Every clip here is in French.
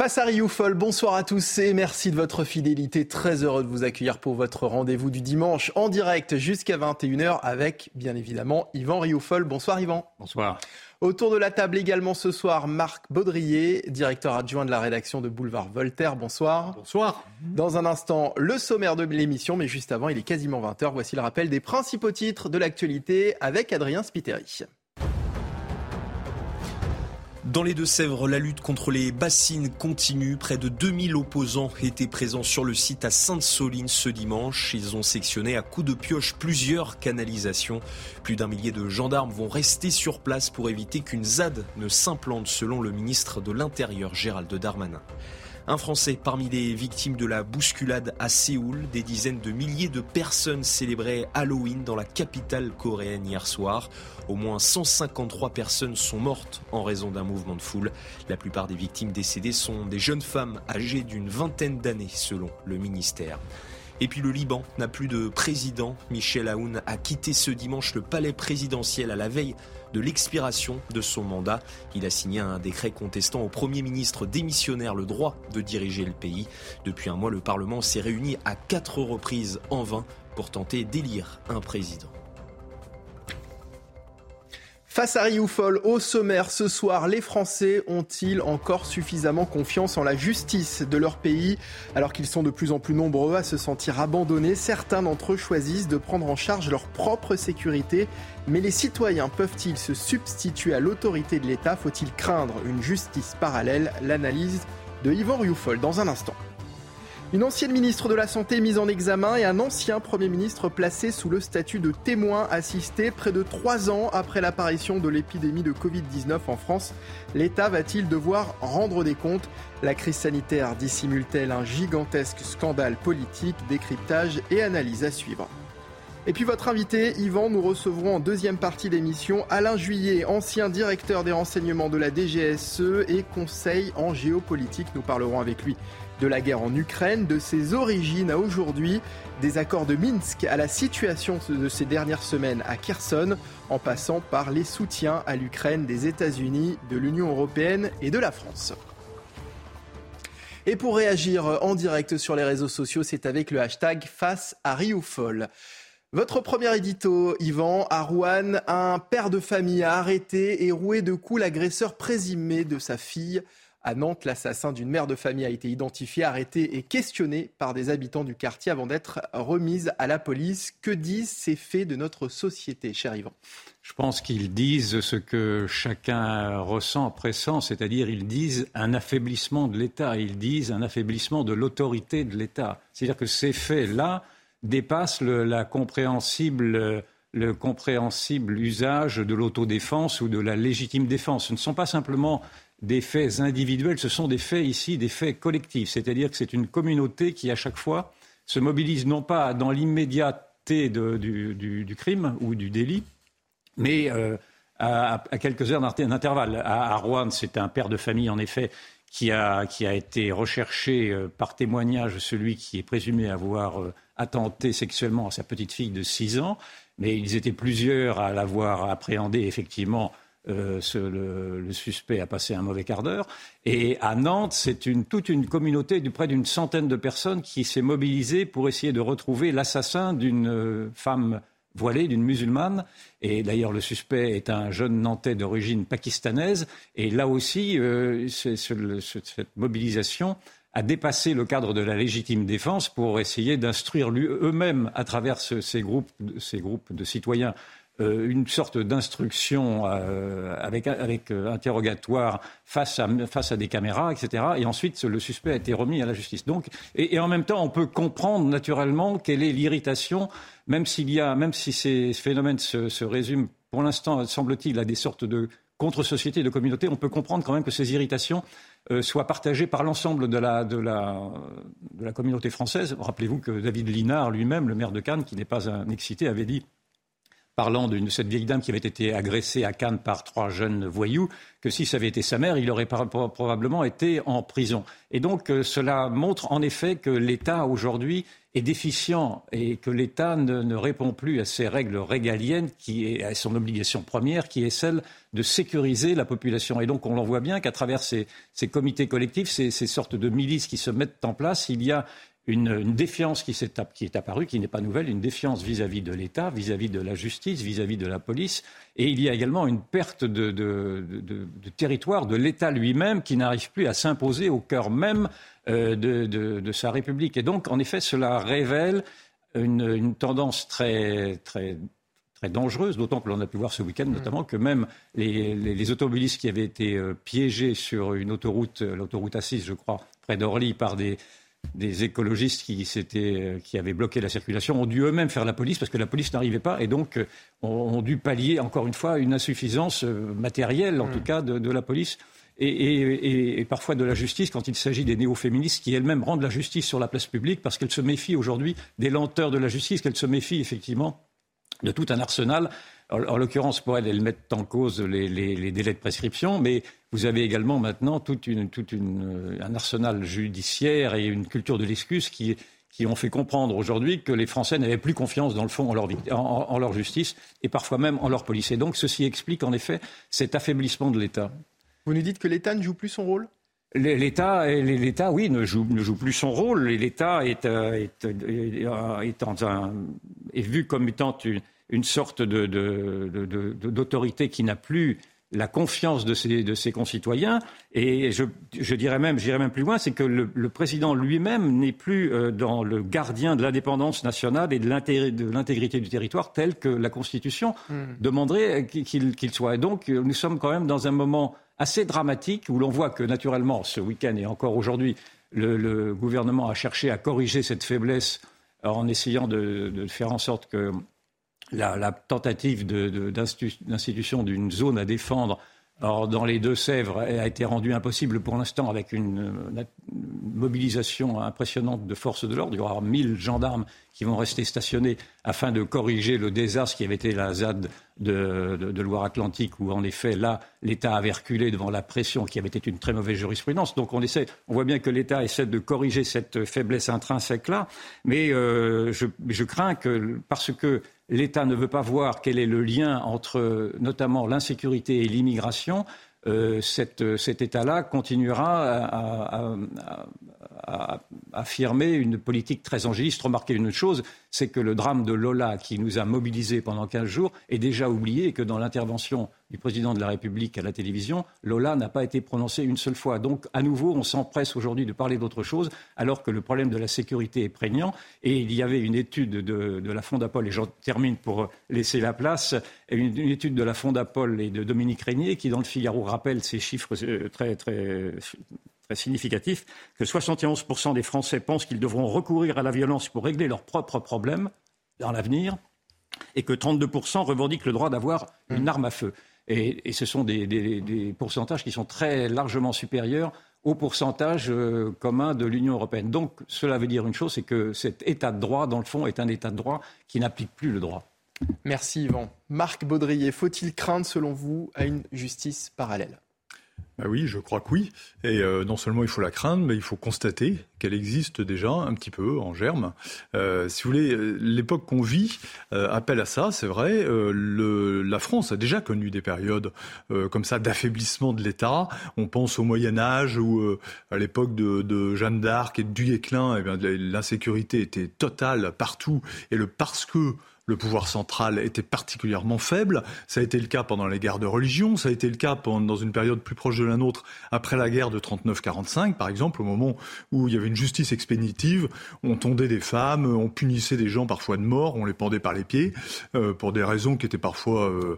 Face à Rioufol, bonsoir à tous et merci de votre fidélité. Très heureux de vous accueillir pour votre rendez-vous du dimanche en direct jusqu'à 21h avec, bien évidemment, Yvan Rioufol. Bonsoir Yvan. Bonsoir. Autour de la table également ce soir, Marc Baudrier, directeur adjoint de la rédaction de Boulevard Voltaire. Bonsoir. Bonsoir. Dans un instant, le sommaire de l'émission, mais juste avant, il est quasiment 20h. Voici le rappel des principaux titres de l'actualité avec Adrien Spiteri. Dans les Deux-Sèvres, la lutte contre les bassines continue. Près de 2000 opposants étaient présents sur le site à Sainte-Soline ce dimanche. Ils ont sectionné à coups de pioche plusieurs canalisations. Plus d'un millier de gendarmes vont rester sur place pour éviter qu'une ZAD ne s'implante selon le ministre de l'Intérieur Gérald Darmanin. Un Français parmi les victimes de la bousculade à Séoul. Des dizaines de milliers de personnes célébraient Halloween dans la capitale coréenne hier soir. Au moins 153 personnes sont mortes en raison d'un mouvement de foule. La plupart des victimes décédées sont des jeunes femmes âgées d'une vingtaine d'années selon le ministère. Et puis le Liban n'a plus de président. Michel Aoun a quitté ce dimanche le palais présidentiel à la veille de l'expiration de son mandat. Il a signé un décret contestant au Premier ministre démissionnaire le droit de diriger le pays. Depuis un mois, le Parlement s'est réuni à quatre reprises en vain pour tenter d'élire un président. Face à Rioufol, au sommaire ce soir, les Français ont-ils encore suffisamment confiance en la justice de leur pays? Alors qu'ils sont de plus en plus nombreux à se sentir abandonnés Certains d'entre eux choisissent de prendre en charge leur propre sécurité. Mais les citoyens peuvent-ils se substituer à l'autorité de l'État? Faut-il craindre une justice parallèle? L'analyse de Yvan Rioufol dans un instant. Une ancienne ministre de la Santé mise en examen et un ancien Premier ministre placé sous le statut de témoin assisté près de trois ans après l'apparition de l'épidémie de Covid-19 en France. L'État va-t-il devoir rendre des comptes? La crise sanitaire dissimule-t-elle un gigantesque scandale politique? Décryptage et analyse à suivre. Et puis votre invité, Yvan, nous recevrons en deuxième partie d'émission Alain Juillet, ancien directeur des renseignements de la DGSE et conseil en géopolitique. Nous parlerons avec lui de la guerre en Ukraine, de ses origines à aujourd'hui, des accords de Minsk à la situation de ces dernières semaines à Kherson, en passant par les soutiens à l'Ukraine des États-Unis, de l'Union européenne et de la France. Et pour réagir en direct sur les réseaux sociaux, c'est avec le hashtag face à Rioufol. Votre premier édito, Yvan, à Rouen, un père de famille a arrêté et roué de coups l'agresseur présumé de sa fille. À Nantes, l'assassin d'une mère de famille a été identifié, arrêté et questionné par des habitants du quartier avant d'être remis à la police. Que disent ces faits de notre société, cher Yvan? Je pense qu'ils disent ce que chacun ressent, pressent, c'est-à-dire ils disent un affaiblissement de l'État, ils disent un affaiblissement de l'autorité de l'État. C'est-à-dire que ces faits-là dépassent le, compréhensible le compréhensible usage de l'autodéfense ou de la légitime défense. Ce ne sont pas simplement des faits individuels, ce sont des faits ici, des faits collectifs. C'est-à-dire que c'est une communauté qui, à chaque fois, se mobilise non pas dans l'immédiateté du, crime ou du délit, mais euh, à, quelques heures d'intervalle. À, à, Rouen, c'est un père de famille, en effet, qui a, qui a été recherché euh, par témoignage, celui qui est présumé avoir euh, attenté sexuellement à sa petite fille de 6 ans. Mais ils étaient plusieurs à l'avoir appréhendé, effectivement, euh, le, suspect a passé un mauvais quart d'heure. Et à Nantes, c'est toute une communauté de près d'une centaine de personnes qui s'est mobilisée pour essayer de retrouver l'assassin d'une femme voilée, d'une musulmane. Et d'ailleurs, le suspect est un jeune Nantais d'origine pakistanaise. Et là aussi, euh, cette mobilisation a dépassé le cadre de la légitime défense pour essayer d'instruire eux-mêmes, à travers ces, groupes, ces groupes de citoyens une sorte d'instruction euh, avec, euh, interrogatoire face à, des caméras, etc. Et ensuite, le suspect a été remis à la justice. Donc, et, en même temps, on peut comprendre naturellement quelle est l'irritation, même si ces phénomènes se, résument, pour l'instant, semble-t-il, à des sortes de contre-société, de communauté, on peut comprendre quand même que ces irritations euh, soient partagées par l'ensemble de, la, de la communauté française. Rappelez-vous que David Linard lui-même, le maire de Cannes, qui n'est pas un excité, avait dit parlant de cette vieille dame qui avait été agressée à Cannes par trois jeunes voyous, que si ça avait été sa mère, il aurait probablement été en prison. Et donc euh, cela montre en effet que l'État aujourd'hui est déficient et que l'État ne, répond plus à ses règles régaliennes, qui est à son obligation première, qui est celle de sécuriser la population. Et donc on l'en voit bien qu'à travers ces, comités collectifs, ces, ces, sortes de milices qui se mettent en place, il y a une, défiance qui, est, qui est apparue, qui n'est pas nouvelle, une défiance vis-à-vis de l'État, vis-à-vis de la justice, vis-à-vis de la police. Et il y a également une perte de, territoire de l'État lui-même qui n'arrive plus à s'imposer au cœur même euh, de, sa République. Et donc, en effet, cela révèle une, tendance très, très, très dangereuse, d'autant que l'on a pu voir ce week-end mmh. notamment que même les, automobilistes qui avaient été euh, piégés sur une autoroute, l'autoroute A6, je crois, près d'Orly, par des, des écologistes qui, euh, qui avaient bloqué la circulation ont dû eux-mêmes faire la police parce que la police n'arrivait pas et donc euh, ont, dû pallier encore une fois une insuffisance euh, matérielle en mm. tout cas de, la police et, parfois de la justice quand il s'agit des néo-féministes qui elles-mêmes rendent la justice sur la place publique parce qu'elles se méfient aujourd'hui des lenteurs de la justice, qu'elles se méfient effectivement de tout un arsenal en, l'occurrence, pour elles, elles mettent en cause les, délais de prescription, mais vous avez également maintenant tout euh, un arsenal judiciaire et une culture de l'excuse qui, ont fait comprendre aujourd'hui que les Français n'avaient plus confiance, dans le fond, en leur, en leur, justice et parfois même en leur police. Et donc, ceci explique en effet cet affaiblissement de l'État. Vous nous dites que l'État ne joue plus son rôle? L'État, l'État, oui, ne joue, ne joue plus son rôle. L'État est, euh, est, euh, est, est, vu comme étant une, une sorte d'autorité qui n'a plus la confiance de ses, concitoyens. Et je, dirais même, j'irais même plus loin, c'est que le, président lui-même n'est plus euh, dans le gardien de l'indépendance nationale et de l'intégrité du territoire tel que la Constitution hmm. demanderait qu'il soit. Et donc, euh, nous sommes quand même dans un moment assez dramatique où l'on voit que, naturellement, ce week-end et encore aujourd'hui, le, gouvernement a cherché à corriger cette faiblesse en essayant de faire en sorte que la, tentative d'institution d'une zone à défendre dans les Deux-Sèvres a été rendue impossible pour l'instant avec une, mobilisation impressionnante de forces de l'ordre. Il y aura 1000 gendarmes qui vont rester stationnés afin de corriger le désastre qui avait été la ZAD de, Loire-Atlantique, où en effet, là, l'État avait reculé devant la pression qui avait été une très mauvaise jurisprudence. Donc on essaie, on voit bien que l'État essaie de corriger cette faiblesse intrinsèque-là, mais euh, je, crains que, parce que l'État ne veut pas voir quel est le lien entre notamment l'insécurité et l'immigration, euh, cet État-là continuera à, affirmer une politique très angéliste. Remarquez une chose, c'est que le drame de Lola, qui nous a mobilisés pendant 15 jours, est déjà oublié et que dans l'intervention du président de la République à la télévision, Lola n'a pas été prononcée une seule fois. Donc, à nouveau, on s'empresse aujourd'hui de parler d'autre chose, alors que le problème de la sécurité est prégnant. Et il y avait une étude de, la Fondapol, et j'en termine pour laisser la place, une, une, étude de la Fondapol et de Dominique Régnier, qui, dans le Figaro, rappelle ces chiffres euh, très, très significatif que 71% des Français pensent qu'ils devront recourir à la violence pour régler leurs propres problèmes dans l'avenir et que 32% revendiquent le droit d'avoir une arme à feu. Et, ce sont des, pourcentages qui sont très largement supérieurs au pourcentage euh, commun de l'Union européenne. Donc cela veut dire une chose, c'est que cet état de droit, dans le fond, est un état de droit qui n'applique plus le droit. Merci Yvan. Marc Baudrier, faut-il craindre, selon vous, à une justice parallèle? Ah oui, je crois que oui. Et euh, non seulement il faut la craindre, mais il faut constater qu'elle existe déjà un petit peu en germe. Euh, si vous voulez, euh, l'époque qu'on vit appelle à ça, c'est vrai. La France a déjà connu des périodes comme ça d'affaiblissement de l'État. On pense au Moyen Âge ou à l'époque de, Jeanne d'Arc et de Duguay-Clin, eh l'insécurité était totale partout. Et le parce que le pouvoir central était particulièrement faible. Ça a été le cas pendant les guerres de religion, ça a été le cas dans une période plus proche de la nôtre après la guerre de 39-45, par exemple, au moment où il y avait une justice expéditive, on tondait des femmes, on punissait des gens parfois de mort, on les pendait par les pieds, euh, pour des raisons qui étaient parfois euh,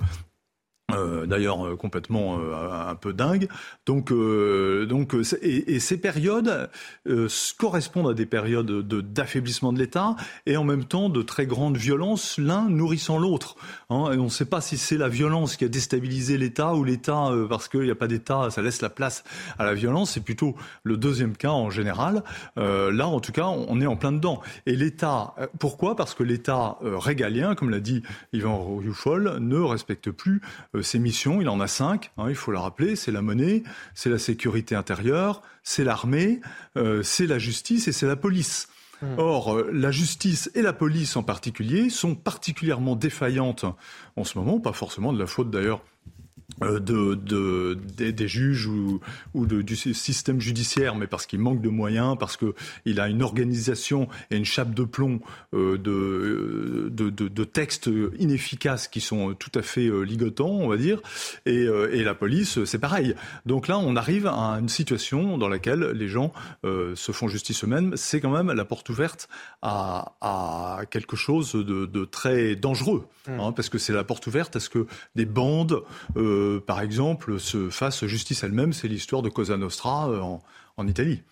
Euh, d'ailleurs euh, complètement euh, un peu dingue. Donc, donc et, ces périodes correspondent à des périodes de, d'affaiblissement de l'État et en même temps de très grande violence, l'un nourrissant l'autre. Hein, et on ne sait pas si c'est la violence qui a déstabilisé l'État ou l'État parce qu'il n'y a pas d'État, ça laisse la place à la violence. C'est plutôt le deuxième cas en général. là, en tout cas, on est en plein dedans. Et l'État, pourquoi? Parce que l'État régalien, comme l'a dit Yvan Rioufol, ne respecte plus ses missions, il en a cinq, hein, il faut le rappeler, c'est la monnaie, c'est la sécurité intérieure, c'est l'armée, euh, c'est la justice et c'est la police. Hmm. Or, euh, la justice et la police en particulier sont particulièrement défaillantes en ce moment, pas forcément de la faute d'ailleurs de, de, des, juges ou, ou du système judiciaire, mais parce qu'il manque de moyens, parce qu'il a une organisation et une chape de plomb euh, de, de, de, textes inefficaces qui sont tout à fait euh, ligotants, on va dire. Et, et la police, c'est pareil. Donc là, on arrive à une situation dans laquelle les gens se font justice eux-mêmes. C'est quand même la porte ouverte à, à quelque chose de, très dangereux, mmh. hein, parce que c'est la porte ouverte à ce que des bandes euh, par exemple, se fasse justice elle-même. C'est l'histoire de Cosa Nostra euh, en, Italie.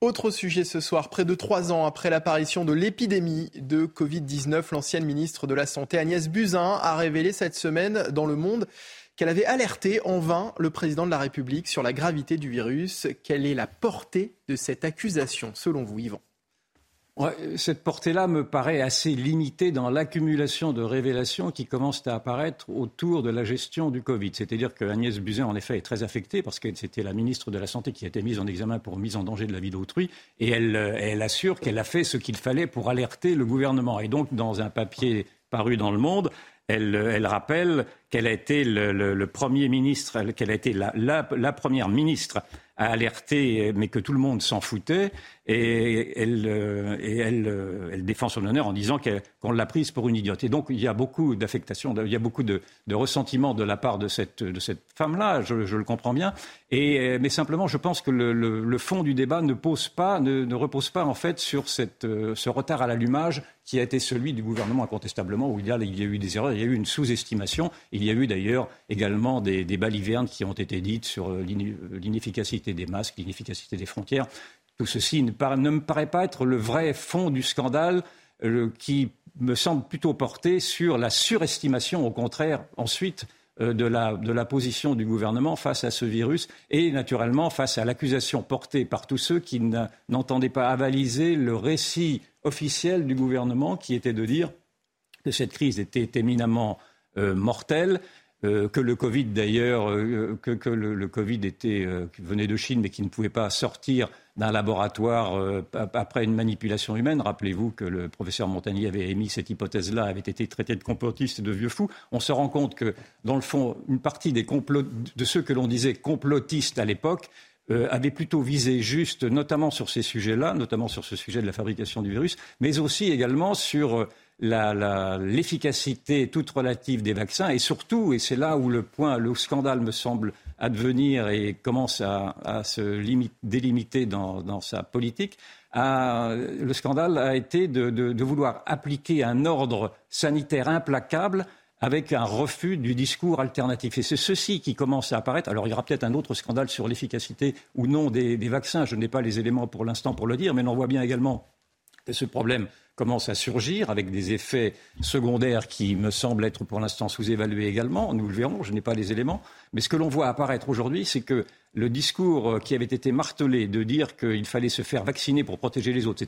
Autre sujet ce soir, près de trois ans après l'apparition de l'épidémie de Covid-19, l'ancienne ministre de la Santé Agnès Buzyn a révélé cette semaine dans Le Monde qu'elle avait alerté en vain le président de la République sur la gravité du virus. Quelle est la portée de cette accusation selon vous, Yvan? Cette portée-là me paraît assez limitée dans l'accumulation de révélations qui commencent à apparaître autour de la gestion du Covid. C'est-à-dire que Agnès Buzyn, en effet, est très affectée parce que c'était la ministre de la Santé qui a été mise en examen pour mise en danger de la vie d'autrui et elle, elle assure qu'elle a fait ce qu'il fallait pour alerter le gouvernement. Et donc, dans un papier paru dans Le Monde, elle, elle, rappelle qu'elle a été le, premier ministre, qu'elle a été la, première ministre à alerter, mais que tout le monde s'en foutait, et elle, euh, euh, défend son honneur en disant qu'on l'a prise pour une idiote. Et donc il y a beaucoup d'affectation, il y a beaucoup de, ressentiment de la part de cette, femme-là, je, le comprends bien. Euh, mais simplement, je pense que le, fond du débat ne, pose pas, ne, repose pas en fait sur ce retard à l'allumage qui a été celui du gouvernement incontestablement, où il y a, eu des erreurs, il y a eu une sous-estimation, il y a eu d'ailleurs également des, balivernes qui ont été dites sur l'inefficacité des masques, l'inefficacité des frontières. Tout ceci ne, me paraît pas être le vrai fond du scandale euh, qui me semble plutôt porter sur la surestimation, au contraire, ensuite, euh, de, la, de, la, position du gouvernement face à ce virus et naturellement face à l'accusation portée par tous ceux qui n'entendaient pas avaliser le récit officiel du gouvernement qui était de dire que cette crise était éminemment euh, mortelle euh, que le Covid d'ailleurs, euh, que, le, Covid était, euh, venait de Chine mais qui ne pouvait pas sortir d'un laboratoire après une manipulation humaine. Rappelez-vous que le professeur Montagnier avait émis cette hypothèse-là, avait été traité de complotiste et de vieux fou. On se rend compte que, dans le fond, une partie des de ceux que l'on disait complotistes à l'époque avait plutôt visé juste, notamment sur ces sujets-là, notamment sur ce sujet de la fabrication du virus, mais aussi également sur l'efficacité toute relative des vaccins et surtout, et c'est là où le point, le scandale me semble advenir et commence à, se délimiter dans, sa politique, le scandale a été de, vouloir appliquer un ordre sanitaire implacable avec un refus du discours alternatif. Et c'est ceci qui commence à apparaître. Alors il y aura peut-être un autre scandale sur l'efficacité ou non des, des vaccins. Je n'ai pas les éléments pour l'instant pour le dire, mais on voit bien également que ce problème commence à surgir avec des effets secondaires qui me semblent être pour l'instant sous-évalués également. Nous le verrons, je n'ai pas les éléments. Mais ce que l'on voit apparaître aujourd'hui, c'est que le discours euh, qui avait été martelé de dire qu'il fallait se faire vacciner pour protéger les autres,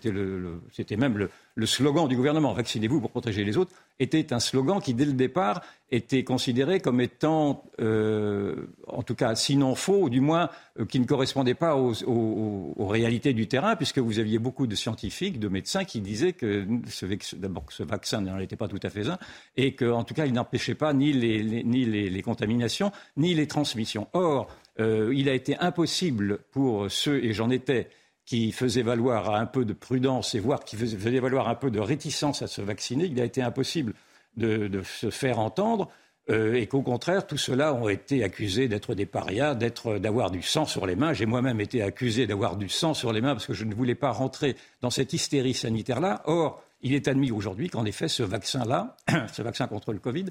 c'était, même le, slogan du gouvernement, vaccinez-vous pour protéger les autres, était un slogan qui, dès le départ, était considéré comme étant, euh, en tout cas, sinon faux, ou du moins euh, qui ne correspondait pas aux, réalités du terrain, puisque vous aviez beaucoup de scientifiques, de médecins qui disaient que ce, d'abord ce vaccin n'en était pas tout à fait un, et qu'en tout cas, il n'empêchait pas ni les contaminations, ni les transmissions. Or, euh, il a été impossible pour ceux, et j'en étais, qui faisaient valoir un peu de prudence et voire qui faisaient valoir un peu de réticence à se vacciner, il a été impossible de, se faire entendre. Euh, et qu'au contraire, tous ceux-là ont été accusés d'être des parias, d'avoir du sang sur les mains. J'ai moi-même été accusé d'avoir du sang sur les mains parce que je ne voulais pas rentrer dans cette hystérie sanitaire-là. Or, il est admis aujourd'hui qu'en effet, ce vaccin-là, ce vaccin contre le Covid,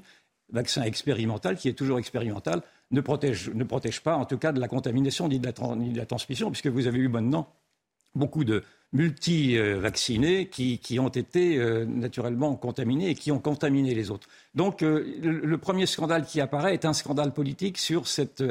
vaccin expérimental, qui est toujours expérimental, ne protège, ne protège pas, en tout cas, de la contamination ni de la, transmission, puisque vous avez eu maintenant beaucoup de multi-vaccinés qui, ont été euh, naturellement contaminés et qui ont contaminé les autres. Donc euh, le, premier scandale qui apparaît est un scandale politique sur cette,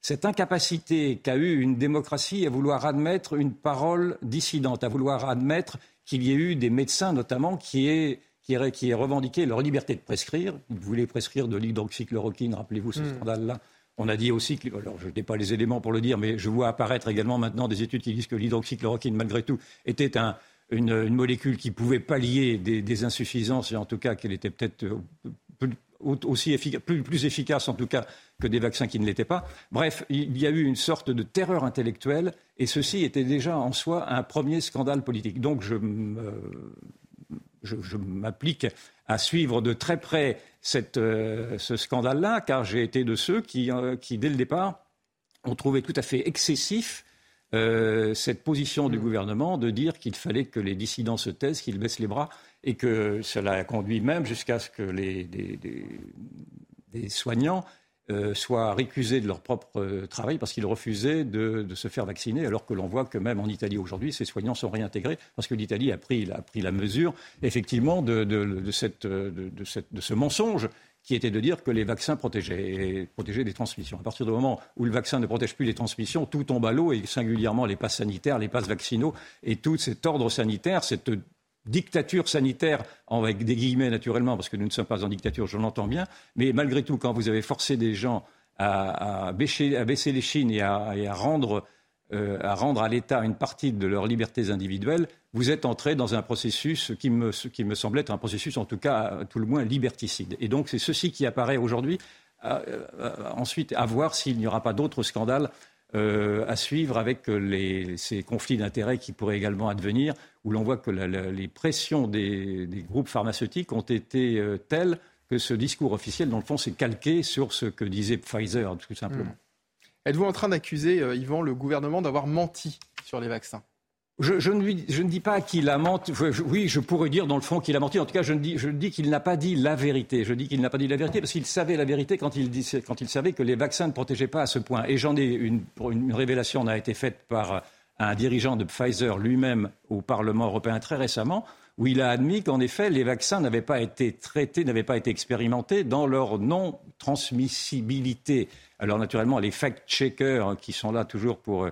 cette incapacité qu'a eue une démocratie à vouloir admettre une parole dissidente, à vouloir admettre qu'il y ait eu des médecins notamment qui aient qui, qui revendiqué leur liberté de prescrire. Ils voulaient prescrire de l'hydroxychloroquine, rappelez-vous ce hmm. scandale-là. On a dit aussi que, alors je n'ai pas les éléments pour le dire, mais je vois apparaître également maintenant des études qui disent que l'hydroxychloroquine, malgré tout, était une, molécule qui pouvait pallier des, insuffisances, et en tout cas qu'elle était peut-être euh, aussi plus, plus, efficace en tout cas que des vaccins qui ne l'étaient pas. Bref, il y a eu une sorte de terreur intellectuelle, et ceci était déjà en soi un premier scandale politique. Donc je je, m'applique à suivre de très près euh, ce scandale-là, car j'ai été de ceux qui, euh, dès le départ, ont trouvé tout à fait excessif euh, cette position du gouvernement de dire qu'il fallait que les dissidents se taisent, qu'ils baissent les bras, et que cela a conduit même jusqu'à ce que les, des soignants euh, soient récusés de leur propre euh, travail parce qu'ils refusaient de, se faire vacciner, alors que l'on voit que même en Italie aujourd'hui, ces soignants sont réintégrés parce que l'Italie a pris, a pris la mesure, effectivement, de, de, cette, de, ce mensonge qui était de dire que les vaccins protégeaient, protégeaient des transmissions. À partir du moment où le vaccin ne protège plus les transmissions, tout tombe à l'eau, et singulièrement les passes sanitaires, les passes vaccinaux, et tout cet ordre sanitaire, cette dictature sanitaire, avec des guillemets naturellement, parce que nous ne sommes pas en dictature, je l'entends bien, mais malgré tout, quand vous avez forcé des gens à, baisser, les chines et à, rendre, euh, à rendre à l'État une partie de leurs libertés individuelles, vous êtes entré dans un processus qui me, qui me semble être un processus, en tout cas, tout le moins liberticide. Et donc, c'est ceci qui apparaît aujourd'hui. Euh, euh, ensuite, à voir s'il n'y aura pas d'autres scandales euh, à suivre avec les, ces conflits d'intérêts qui pourraient également advenir, où l'on voit que les pressions des, groupes pharmaceutiques ont été euh, telles que ce discours officiel, dans le fond, s'est calqué sur ce que disait Pfizer, tout simplement. Hmm. Êtes-vous en train d'accuser, euh, Yvan, le gouvernement d'avoir menti sur les vaccins? Je, ne dis pas qu'il a menti. oui, je pourrais dire dans le fond qu'il a menti. En tout cas, je, dis, qu'il n'a pas dit la vérité. Je dis qu'il n'a pas dit la vérité parce qu'il savait la vérité quand il, savait que les vaccins ne protégeaient pas à ce point. Et j'en ai une, révélation a été faite par un dirigeant de Pfizer lui-même au Parlement européen très récemment, où il a admis qu'en effet, les vaccins n'avaient pas été traités, n'avaient pas été expérimentés dans leur non-transmissibilité. Alors naturellement, les fact-checkers qui sont là toujours pour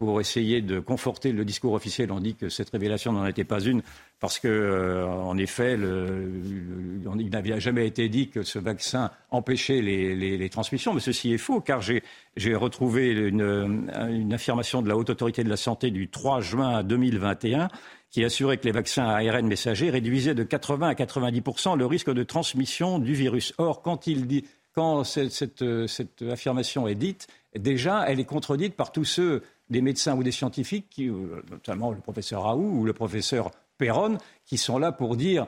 pour essayer de conforter le discours officiel. On dit que cette révélation n'en était pas une parce que, euh, en effet, il n'avait jamais été dit que ce vaccin empêchait les, transmissions. Mais ceci est faux, car j'ai retrouvé une, affirmation de la Haute Autorité de la Santé du 3 juin 2021 qui assurait que les vaccins à ARN messager réduisaient de 80 à 90 le risque de transmission du virus. Or, quand, cette, cette affirmation est dite, déjà, elle est contredite par tous ceux des médecins ou des scientifiques, euh, notamment le professeur Raoult ou le professeur Perron, qui sont là pour dire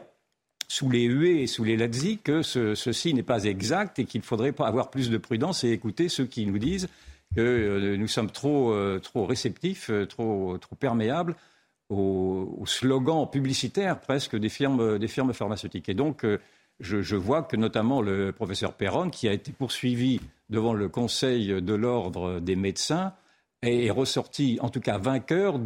sous les huées et sous les lazzi que ceci n'est pas exact et qu'il faudrait avoir plus de prudence et écouter ceux qui nous disent que euh, nous sommes trop, euh, trop réceptifs, trop, trop perméables aux, slogans publicitaires presque des firmes, des firmes pharmaceutiques. Et donc, je, je, vois que notamment le professeur Perron, qui a été poursuivi devant le Conseil de l'ordre des médecins, est ressorti, en tout cas vainqueur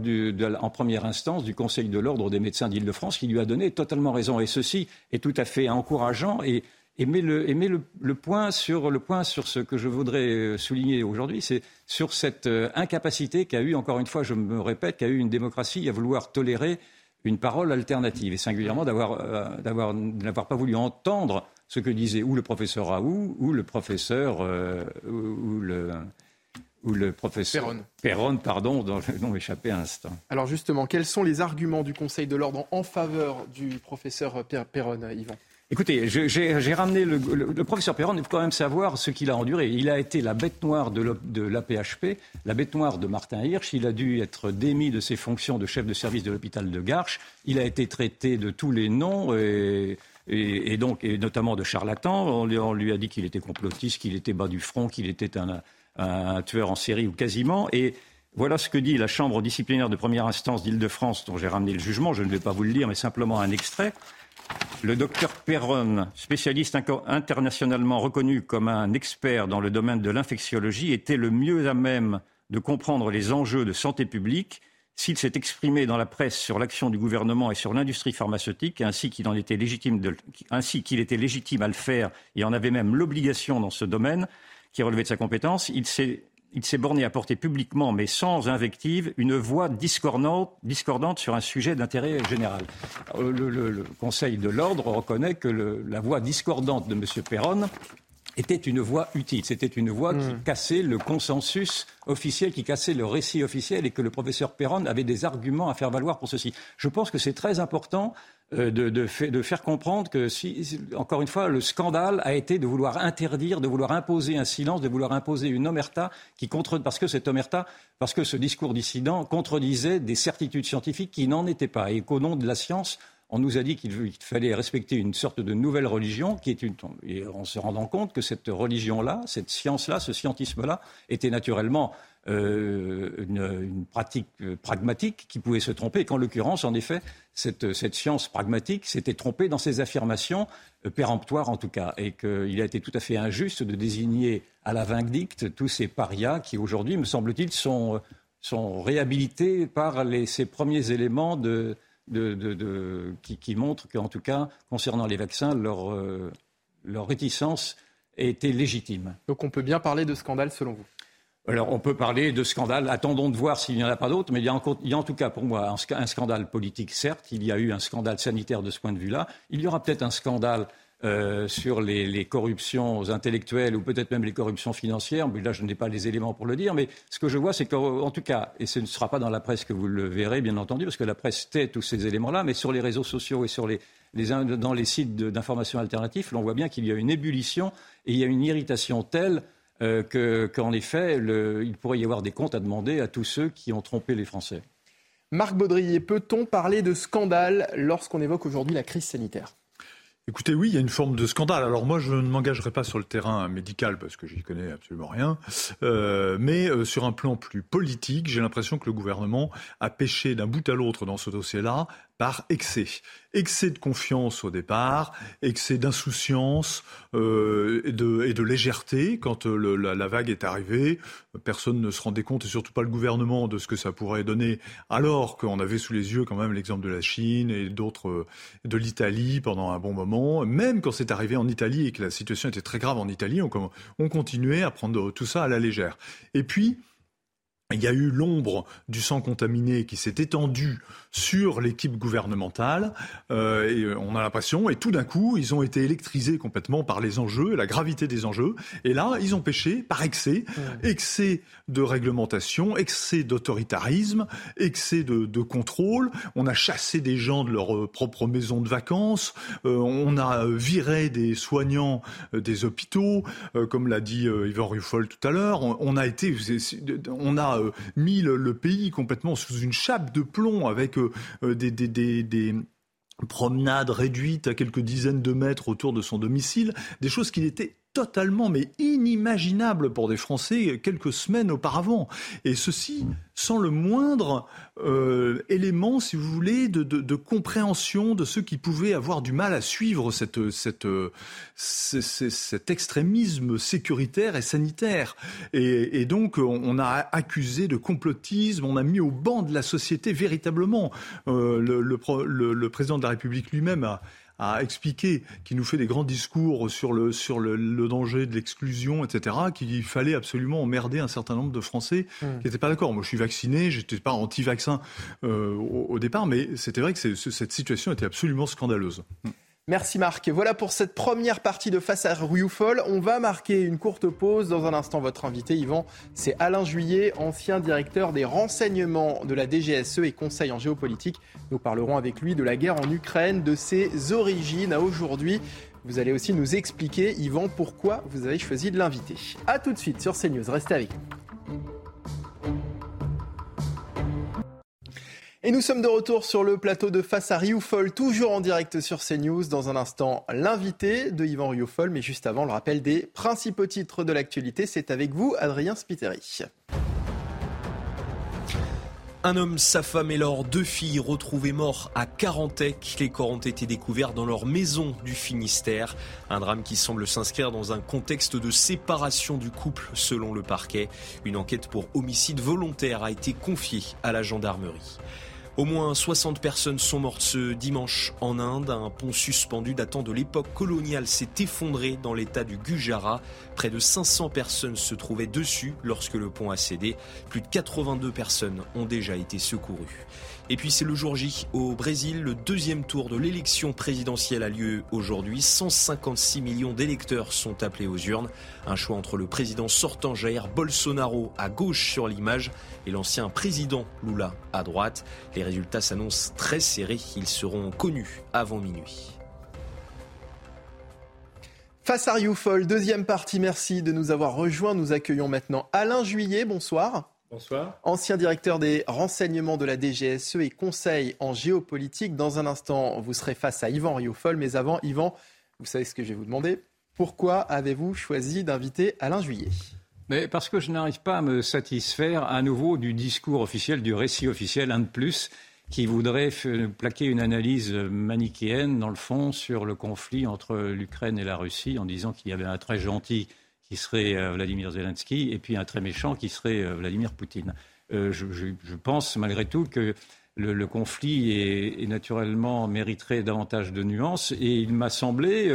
en première instance du Conseil de l'ordre des médecins d'Île-de-France, qui lui a donné totalement raison. Et ceci est tout à fait encourageant et, met, le, point sur, ce que je voudrais euh, souligner aujourd'hui, c'est sur cette euh, incapacité qu'a eu, encore une fois, je me répète, qu'a eu une démocratie à vouloir tolérer une parole alternative, et singulièrement d'avoir, euh, pas voulu entendre ce que disait ou le professeur Raoult ou le professeur ou le ou le professeur Perron, pardon, dont le nom m'échappait un instant. Alors justement, quels sont les arguments du Conseil de l'ordre en faveur du professeur Perron, Yvan? Écoutez, j'ai ramené le, professeur Perron, il faut quand même savoir ce qu'il a enduré. Il a été la bête noire de l'APHP, la bête noire de Martin Hirsch. Il a dû être démis de ses fonctions de chef de service de l'hôpital de Garches. Il a été traité de tous les noms. Et, donc, et notamment de charlatan. On, on lui a dit qu'il était complotiste, qu'il était bas du front, qu'il était un, un tueur en série ou quasiment. Et voilà ce que dit la Chambre disciplinaire de première instance d'Île-de-France, dont j'ai ramené le jugement. Je ne vais pas vous le lire, mais simplement un extrait. Le docteur Perron, spécialiste internationalement reconnu comme un expert dans le domaine de l'infectiologie, était le mieux à même de comprendre les enjeux de santé publique s'il s'est exprimé dans la presse sur l'action du gouvernement et sur l'industrie pharmaceutique, ainsi qu'il était légitime ainsi qu'il était légitime à le faire et en avait même l'obligation dans ce domaine qui relevait de sa compétence, il s'est il s'est borné à porter publiquement, mais sans invective, une voix discordante, discordante sur un sujet d'intérêt général. Euh, le, Conseil de l'ordre reconnaît que la voix discordante de M. Perron était une voix utile. C'était une voix qui hmm. cassait le consensus officiel, qui cassait le récit officiel et que le professeur Perron avait des arguments à faire valoir pour ceci. Je pense que c'est très important euh, de, faire comprendre que, encore une fois, le scandale a été de vouloir interdire, de vouloir imposer un silence, de vouloir imposer une omerta qui contre, parce que cette omerta, parce que ce discours dissident contredisait des certitudes scientifiques qui n'en étaient pas. Et qu'au nom de la science, on nous a dit qu'il fallait respecter une sorte de nouvelle religion qui est une, en se rendant compte que cette religion-là, cette science-là, ce scientisme-là était naturellement euh, une, pratique euh, pragmatique qui pouvait se tromper et qu'en l'occurrence, en effet, cette, science pragmatique s'était trompée dans ses affirmations, euh, péremptoires en tout cas, et qu'il a été tout à fait injuste de désigner à la vindicte tous ces parias qui aujourd'hui, me semble-t-il, sont, réhabilités par ces premiers éléments qui, montrent qu'en tout cas, concernant les vaccins, leur, leur réticence était légitime. Donc on peut bien parler de scandale selon vous? Alors, on peut parler de scandale. Attendons de voir s'il n'y en a pas d'autres. Mais il y, a en, tout cas, pour moi, un, scandale politique, certes. Il y a eu un scandale sanitaire de ce point de vue-là. Il y aura peut-être un scandale euh, sur les, corruptions intellectuelles ou peut-être même les corruptions financières. Mais là, je n'ai pas les éléments pour le dire. Mais ce que je vois, c'est qu'en tout cas, et ce ne sera pas dans la presse que vous le verrez, bien entendu, parce que la presse tait tous ces éléments-là, mais sur les réseaux sociaux et sur les, dans les sites d'information alternatifs, on voit bien qu'il y a une ébullition et il y a une irritation telle euh, qu'en effet, il pourrait y avoir des comptes à demander à tous ceux qui ont trompé les Français. Marc Baudrier, peut-on parler de scandale lorsqu'on évoque aujourd'hui la crise sanitaire? Écoutez, oui, il y a une forme de scandale. Alors moi, je ne m'engagerai pas sur le terrain médical parce que j'y connais absolument rien, euh, mais euh, sur un plan plus politique, j'ai l'impression que le gouvernement a pêché d'un bout à l'autre dans ce dossier-là par excès. Excès de confiance au départ, excès d'insouciance euh, et, de, et, de, légèreté quand euh, la, vague est arrivée. Personne ne se rendait compte, et surtout pas le gouvernement, de ce que ça pourrait donner, alors qu'on avait sous les yeux quand même l'exemple de la Chine et d'autres, euh, de l'Italie pendant un bon moment. Même quand c'est arrivé en Italie et que la situation était très grave en Italie, on continuait à prendre tout ça à la légère. Et puis, il y a eu l'ombre du sang contaminé qui s'est étendue sur l'équipe gouvernementale. Euh, et on a l'impression, et tout d'un coup, ils ont été électrisés complètement par les enjeux, la gravité des enjeux. Et là, ils ont péché par excès, excès de réglementation, excès d'autoritarisme, excès de, de, contrôle. On a chassé des gens de leur euh, propre maison de vacances. Euh, on a viré des soignants euh, des hôpitaux, comme l'a dit Yvan Ruffol tout à l'heure. On, on, a été, on a euh, mis le, pays complètement sous une chape de plomb avec euh, euh, des, des, promenades réduites à quelques dizaines de mètres autour de son domicile, des choses qui étaient totalement mais inimaginable pour des Français quelques semaines auparavant. Et ceci sans le moindre euh, élément, si vous voulez, de, compréhension de ceux qui pouvaient avoir du mal à suivre cette, cet extrémisme sécuritaire et sanitaire. Et, donc, on a accusé de complotisme, on a mis au banc de la société véritablement. Euh, le, le président de la République lui-même a a expliqué, qui nous fait des grands discours sur le, sur le, danger de l'exclusion, etc., qu'il fallait absolument emmerder un certain nombre de Français mmh. qui n'étaient pas d'accord. Moi, je suis vacciné, j'étais pas anti-vaccin euh, au, départ, mais c'était vrai que cette situation était absolument scandaleuse. Mmh. Merci Marc. Voilà pour cette première partie de Face à Rioufol. On va marquer une courte pause. Dans un instant, votre invité, Yvan, c'est Alain Juillet, ancien directeur des renseignements de la DGSE et conseil en géopolitique. Nous parlerons avec lui de la guerre en Ukraine, de ses origines à aujourd'hui. Vous allez aussi nous expliquer, Yvan, pourquoi vous avez choisi de l'inviter. A tout de suite sur CNews. Restez avec nous. Et nous sommes de retour sur le plateau de Face à Rioufol, toujours en direct sur CNews. Dans un instant, l'invité de Yvan Rioufol, mais juste avant, le rappel des principaux titres de l'actualité. C'est avec vous, Adrien Spiteri. Un homme, sa femme et leurs deux filles retrouvés morts à Carantec. Les corps ont été découverts dans leur maison du Finistère. Un drame qui semble s'inscrire dans un contexte de séparation du couple selon le parquet. Une enquête pour homicide volontaire a été confiée à la gendarmerie. Au moins 60 personnes sont mortes ce dimanche en Inde. Un pont suspendu datant de l'époque coloniale s'est effondré dans l'état du Gujarat. Près de 500 personnes se trouvaient dessus lorsque le pont a cédé. Plus de 82 personnes ont déjà été secourues. Et puis c'est le jour J au Brésil. Le deuxième tour de l'élection présidentielle a lieu aujourd'hui. 156 millions d'électeurs sont appelés aux urnes. Un choix entre le président sortant Jair Bolsonaro à gauche sur l'image et l'ancien président Lula à droite. Les résultats s'annoncent très serrés. Ils seront connus avant minuit. Face à deuxième partie, merci de nous avoir rejoints. Nous accueillons maintenant Alain Juillet, bonsoir. Bonsoir. Ancien directeur des renseignements de la DGSE et conseil en géopolitique. Dans un instant, vous serez face à Yvan Rioufol. Mais avant, Yvan, vous savez ce que je vais vous demander. Pourquoi avez-vous choisi d'inviter Alain Juillet? Mais parce que je n'arrive pas à me satisfaire à nouveau du discours officiel, du récit officiel, un de plus, qui voudrait plaquer une analyse manichéenne, dans le fond, sur le conflit entre l'Ukraine et la Russie, en disant qu'il y avait un très gentil qui serait euh, Vladimir Zelensky, et puis un très méchant qui serait euh, Vladimir Poutine. Euh, je, pense malgré tout que le, conflit est, naturellement mériterait davantage de nuances. Et il m'a semblé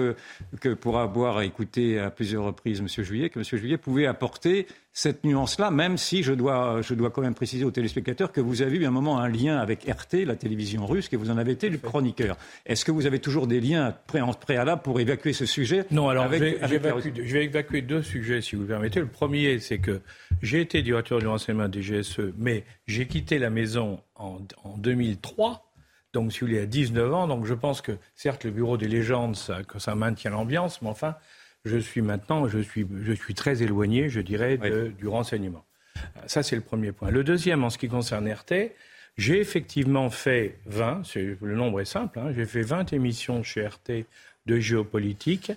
que pour avoir écouté à plusieurs reprises M. Juillet, que M. Juillet pouvait apporter cette nuance-là, même si je dois, je dois quand même préciser aux téléspectateurs que vous avez eu un moment un lien avec RT, la télévision russe, que vous en avez été le chroniqueur. Est-ce que vous avez toujours des liens pré préalables pour évacuer ce sujet Non, alors je, vais évacuer deux sujets, si vous le permettez. Le premier, c'est que j'ai été directeur du renseignement des GSE, mais j'ai quitté la maison en, en 2003 donc si vous voulez, à 19 ans. Donc je pense que, certes, le bureau des légendes, ça, que ça maintient l'ambiance, mais enfin, je suis maintenant, je suis, je suis très éloigné, je dirais, du renseignement. Ça, c'est le premier point. Le deuxième, en ce qui concerne RT, j'ai effectivement fait 20, le nombre est simple, hein, j'ai fait 20 émissions chez RT de géopolitique,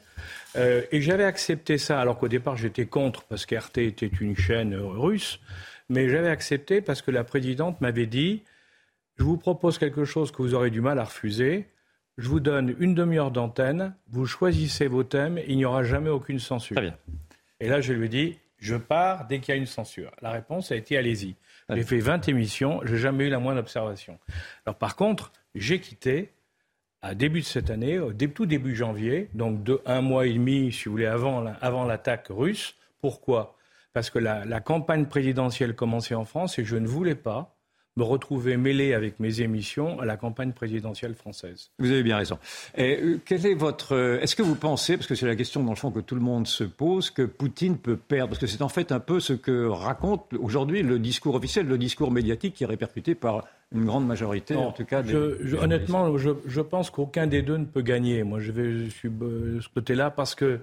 euh, et j'avais accepté ça, alors qu'au départ j'étais contre, parce qu'RT était une chaîne russe, mais j'avais accepté parce que la présidente m'avait dit, je vous propose quelque chose que vous aurez du mal à refuser, je vous donne une demi-heure d'antenne, vous choisissez vos thèmes, il n'y aura jamais aucune censure. Très bien. Et là, je lui dis, je pars dès qu'il y a une censure. La réponse a été, allez-y. J'ai fait 20 émissions, j'ai jamais eu la moindre observation. Alors par contre, j'ai quitté à début de cette année, au tout début janvier, donc de un mois et demi, si vous voulez, avant, avant l'attaque russe. Pourquoi? Parce que la, la campagne présidentielle commençait en France et je ne voulais pas me retrouver mêlé avec mes émissions à la campagne présidentielle française. Vous avez bien raison. Et, euh, quel est votre, euh, est-ce que vous pensez, parce que c'est la question dans le fond que tout le monde se pose, que Poutine peut perdre? Parce que c'est en fait un peu ce que raconte aujourd'hui le discours officiel, le discours médiatique qui est répercuté par une grande majorité, en tout cas. Des, honnêtement, je, je, pense qu'aucun des deux ne peut gagner. Moi, je, vais, je suis de ce côté-là parce que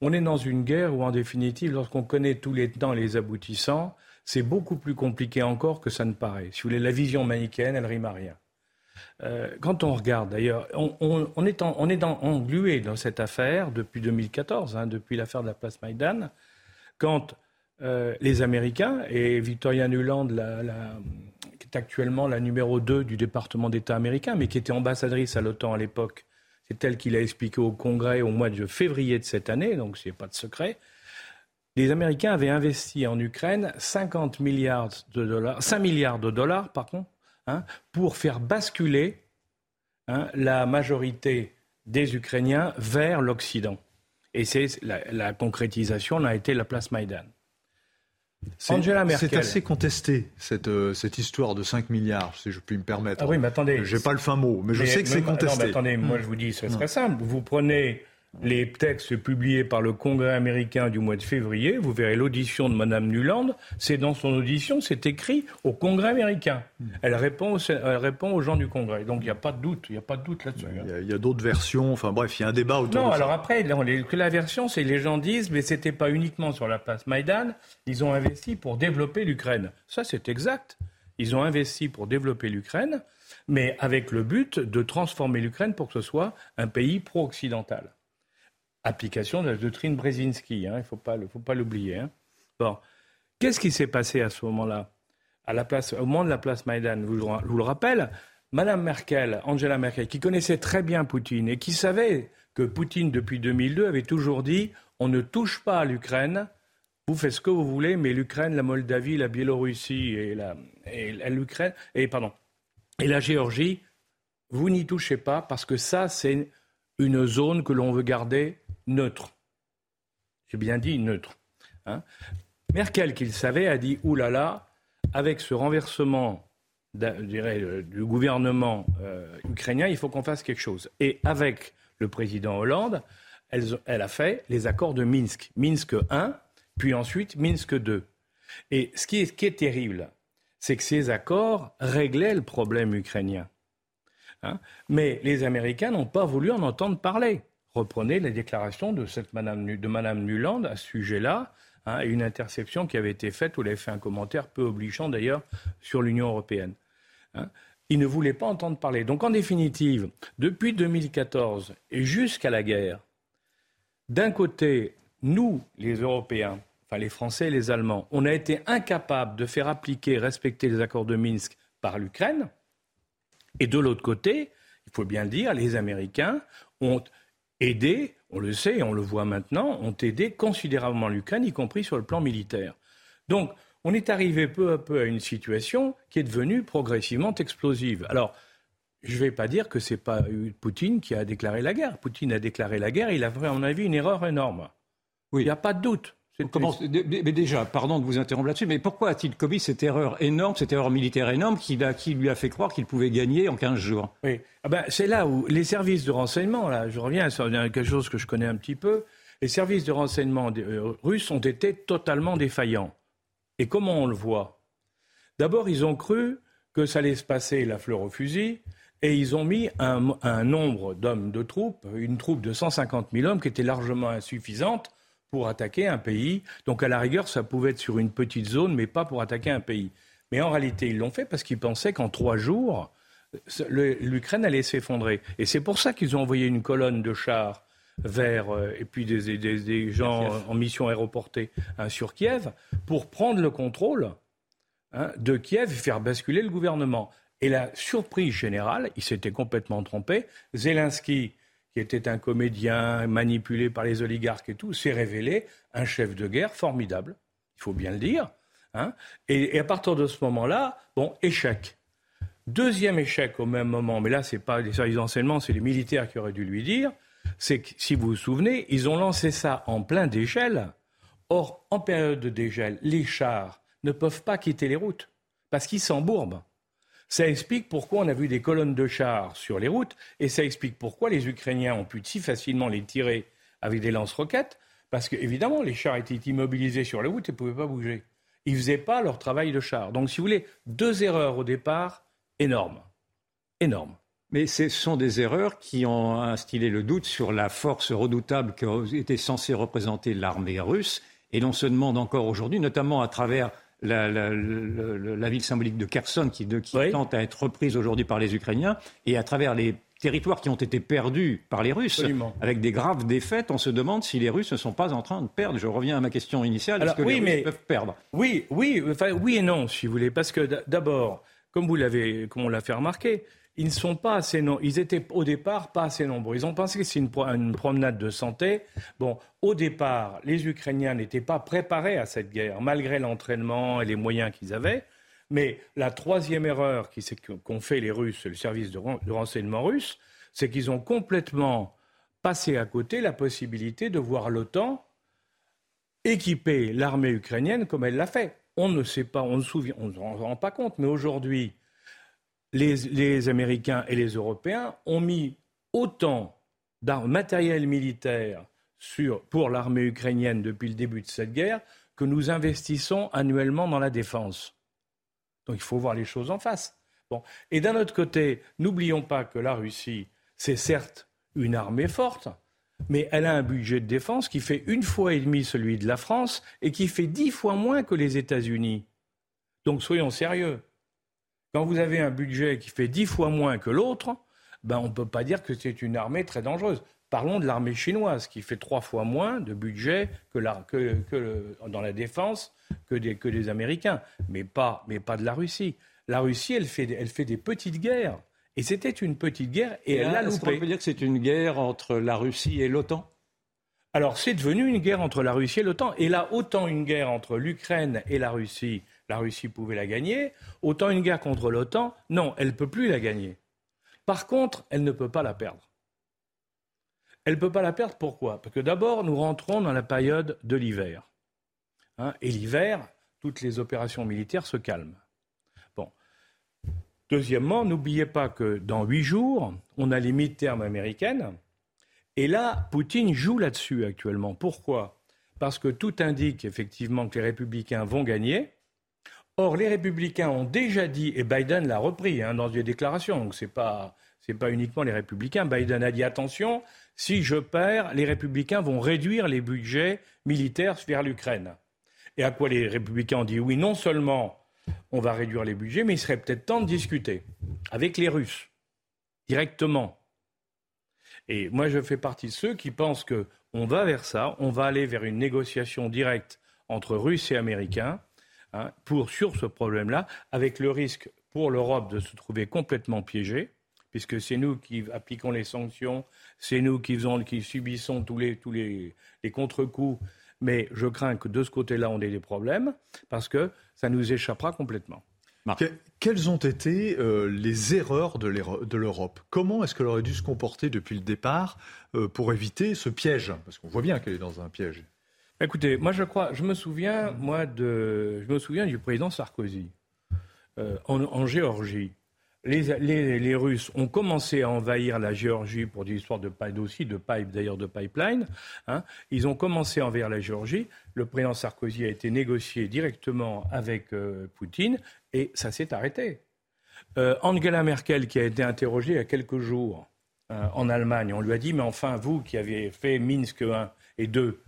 on est dans une guerre où, en définitive, lorsqu'on connaît tous les temps les aboutissants, c'est beaucoup plus compliqué encore que ça ne paraît. Si vous voulez, la vision manichéenne, elle rime à rien. Euh, quand on regarde, d'ailleurs, on, est, est dans, englué dans cette affaire depuis 2014, hein, depuis l'affaire de la place Maïdan, quand euh, les Américains et Victoria Nuland, qui est actuellement la numéro 2 du département d'État américain, mais qui était ambassadrice à l'OTAN à l'époque, c'est elle qui l'a expliqué au Congrès au mois de février de cette année, donc ce n'est pas de secret, les Américains avaient investi en Ukraine 50 milliards de dollars, 5 milliards de dollars, pardon, hein, pour faire basculer hein, la majorité des Ukrainiens vers l'Occident. Et c'est la, concrétisation a été la place Maïdan. C'est assez contesté, cette, euh, cette, histoire de 5 milliards, si je puis me permettre. Ah oui, mais attendez. J'ai pas le fin mot, mais, je sais que c'est contesté. Non, mais attendez, moi je vous dis, ce serait simple. Vous prenez les textes publiés par le Congrès américain du mois de février, vous verrez l'audition de Mme Nuland, c'est dans son audition, c'est écrit au Congrès américain. Elle répond, elle répond aux gens du Congrès. Donc il n'y a pas de doute, il n'y a pas de doute là-dessus. Hein. Il y, a, d'autres versions, enfin bref, il y a un débat autour non, de alors après, que la version, c'est les gens disent, mais c'était pas uniquement sur la place Maïdan, ils ont investi pour développer l'Ukraine. Ça, c'est exact. Ils ont investi pour développer l'Ukraine, mais avec le but de transformer l'Ukraine pour que ce soit un pays pro-occidental application de la doctrine Brzezinski. Hein, il ne faut pas, l'oublier. Hein. Bon. Qu'est-ce qui s'est passé à ce moment-là? Au moment de la place Maïdan, vous, vous le rappelle, Madame Merkel, Angela Merkel, qui connaissait très bien Poutine et qui savait que Poutine, depuis 2002, avait toujours dit on ne touche pas à l'Ukraine, vous faites ce que vous voulez, mais l'Ukraine, la Moldavie, la Biélorussie et la, et et pardon, et la Géorgie, vous n'y touchez pas parce que ça, c'est une zone que l'on veut garder neutre. J'ai bien dit neutre. Hein. Merkel, qui le savait, a dit oulala, là là, avec ce renversement euh, du gouvernement euh, ukrainien, il faut qu'on fasse quelque chose. Et avec le président Hollande, elle, a fait les accords de Minsk. Minsk 1, puis ensuite Minsk 2. Et ce qui est, terrible, c'est que ces accords réglaient le problème ukrainien. Hein. Mais les Américains n'ont pas voulu en entendre parler. Reprenez les déclarations de, cette Madame, de Madame Nuland à ce sujet-là, hein, et une interception qui avait été faite, où elle avait fait un commentaire peu obligeant d'ailleurs sur l'Union européenne. Hein. Ils ne voulaient pas entendre parler. Donc en définitive, depuis 2014 et jusqu'à la guerre, d'un côté, nous, les Européens, enfin les Français et les Allemands, on a été incapables de faire appliquer, respecter les accords de Minsk par l'Ukraine. Et de l'autre côté, il faut bien dire, les Américains ont aidé, on le sait et on le voit maintenant, ont aidé considérablement l'Ukraine, y compris sur le plan militaire. Donc, on est arrivé peu à peu à une situation qui est devenue progressivement explosive. Alors, je ne vais pas dire que ce n'est pas Poutine qui a déclaré la guerre. Poutine a déclaré la guerre, il a fait, à mon avis, une erreur énorme. Oui. Il n'y a pas de doute. Mais déjà, pardon de vous interrompre là-dessus, mais pourquoi a-t-il commis cette erreur énorme, cette erreur militaire énorme qui, lui a fait croire qu'il pouvait gagner en 15 jours? Oui, ah ben, c'est là où les services de renseignement, là, je reviens sur quelque chose que je connais un petit peu, les services de renseignement euh, russes ont été totalement défaillants. Et comment on le voit? D'abord, ils ont cru que ça allait se passer la fleur au fusil, et ils ont mis un, nombre d'hommes de troupes, une troupe de 150 000 hommes qui était largement insuffisante pour attaquer un pays. Donc à la rigueur, ça pouvait être sur une petite zone, mais pas pour attaquer un pays. Mais en réalité, ils l'ont fait parce qu'ils pensaient qu'en trois jours, l'Ukraine allait s'effondrer. Et c'est pour ça qu'ils ont envoyé une colonne de chars vers, euh, et puis des, gens en mission aéroportée hein, sur Kiev, pour prendre le contrôle hein, de Kiev et faire basculer le gouvernement. Et la surprise générale, il s'était complètement trompé. Zelensky, qui était un comédien manipulé par les oligarques et tout, s'est révélé un chef de guerre formidable, il faut bien le dire. Hein. et, à partir de ce moment-là, bon, échec. Deuxième échec au même moment, mais là, ce n'est pas les services d'enseignement, c'est les militaires qui auraient dû lui dire, c'est que, si vous vous souvenez, ils ont lancé ça en plein dégel. Or, en période de dégel, les chars ne peuvent pas quitter les routes parce qu'ils s'embourbent. Ça explique pourquoi on a vu des colonnes de chars sur les routes et ça explique pourquoi les Ukrainiens ont pu si facilement les tirer avec des lance-roquettes parce qu'évidemment, les chars étaient immobilisés sur les routes et ne pouvaient pas bouger. Ils ne faisaient pas leur travail de char. Donc, si vous voulez, deux erreurs au départ énormes. Énormes. Mais ce sont des erreurs qui ont instillé le doute sur la force redoutable qu'était censée représenter l'armée russe. Et l'on se demande encore aujourd'hui, notamment à travers la, ville symbolique de Kherson qui, tente à être reprise aujourd'hui par les Ukrainiens et à travers les territoires qui ont été perdus par les Russes, avec des graves défaites, on se demande si les Russes ne sont pas en train de perdre. Je reviens à ma question initiale, est-ce que les Russes peuvent perdre? Oui, oui, enfin, oui et non, si vous voulez, parce que d'abord, comme vous l'avez, comme on l'a fait remarquer, ils ne sont pas assez nombreux. Ils étaient au départ pas assez nombreux. Ils ont pensé que c'est une, promenade de santé. Bon, au départ, les Ukrainiens n'étaient pas préparés à cette guerre, malgré l'entraînement et les moyens qu'ils avaient. Mais la troisième erreur qu'ont fait les Russes, le service de, renseignement russe, c'est qu'ils ont complètement passé à côté la possibilité de voir l'OTAN équiper l'armée ukrainienne comme elle l'a fait. On ne sait pas, on ne se rend pas compte, mais aujourd'hui, les, Américains et les Européens ont mis autant d'armes matériel militaire pour l'armée ukrainienne depuis le début de cette guerre que nous investissons annuellement dans la défense. Donc il faut voir les choses en face. Et d'un autre côté, n'oublions pas que la Russie, c'est certes une armée forte, mais elle a un budget de défense qui fait une fois et demie celui de la France et qui fait dix fois moins que les États-Unis. Donc soyons sérieux. Quand vous avez un budget qui fait dix fois moins que l'autre, ben on ne peut pas dire que c'est une armée très dangereuse. Parlons de l'armée chinoise, qui fait trois fois moins de budget que, dans la défense que des, que des Américains, mais pas, mais pas de la Russie. La Russie, elle fait, elle fait des petites guerres. Et c'était une petite guerre et, elle a loupé. On peut dire que c'est une guerre entre la Russie et l'OTAN? Alors c'est devenu une guerre entre la Russie et l'OTAN. Et là, autant une guerre entre l'Ukraine et la Russie, la Russie pouvait la gagner, autant une guerre contre l'OTAN, non, elle ne peut plus la gagner. Par contre, elle ne peut pas la perdre. Elle ne peut pas la perdre, pourquoi? Parce que d'abord, nous rentrons dans la période de l'hiver. Hein, et l'hiver, toutes les opérations militaires se calment. Deuxièmement, n'oubliez pas que dans huit jours, on a les mi-termes américaines. Et là, Poutine joue là-dessus actuellement. Pourquoi? Parce que tout indique effectivement que les républicains vont gagner. Or, les républicains ont déjà dit, et Biden l'a repris hein, dans des déclarations, donc ce n'est pas, pas uniquement les républicains, Biden a dit attention, si je perds, les républicains vont réduire les budgets militaires vers l'Ukraine. Et à quoi les républicains ont dit oui, non seulement on va réduire les budgets, mais il serait peut-être temps de discuter avec les Russes, directement. Et moi, je fais partie de ceux qui pensent qu'on va vers ça, on va aller vers une négociation directe entre Russes et Américains hein, pour, sur ce problème-là, avec le risque pour l'Europe de se trouver complètement piégée, puisque c'est nous qui appliquons les sanctions, c'est nous qui, subissons tous les contre-coups mais je crains que de ce côté-là, on ait des problèmes, parce que ça nous échappera complètement. quelles ont été euh, les erreurs de l'Europe? Comment est-ce qu'elle aurait dû se comporter depuis le départ euh, pour éviter ce piège? Parce qu'on voit bien qu'elle est dans un piège. Écoutez, moi je crois, je me souviens, moi, de, je me souviens du président Sarkozy euh, en, Géorgie les, Russes ont commencé à envahir la Géorgie pour des histoires de aussi, de pipe d'ailleurs de pipeline. Hein. Ils ont commencé à envahir la Géorgie. Le président Sarkozy a été négocié directement avec euh, Poutine et ça s'est arrêté. Euh, Angela Merkel, qui a été interrogée il y a quelques jours euh, en Allemagne, on lui a dit mais enfin vous qui avez fait Minsk 1 et 2,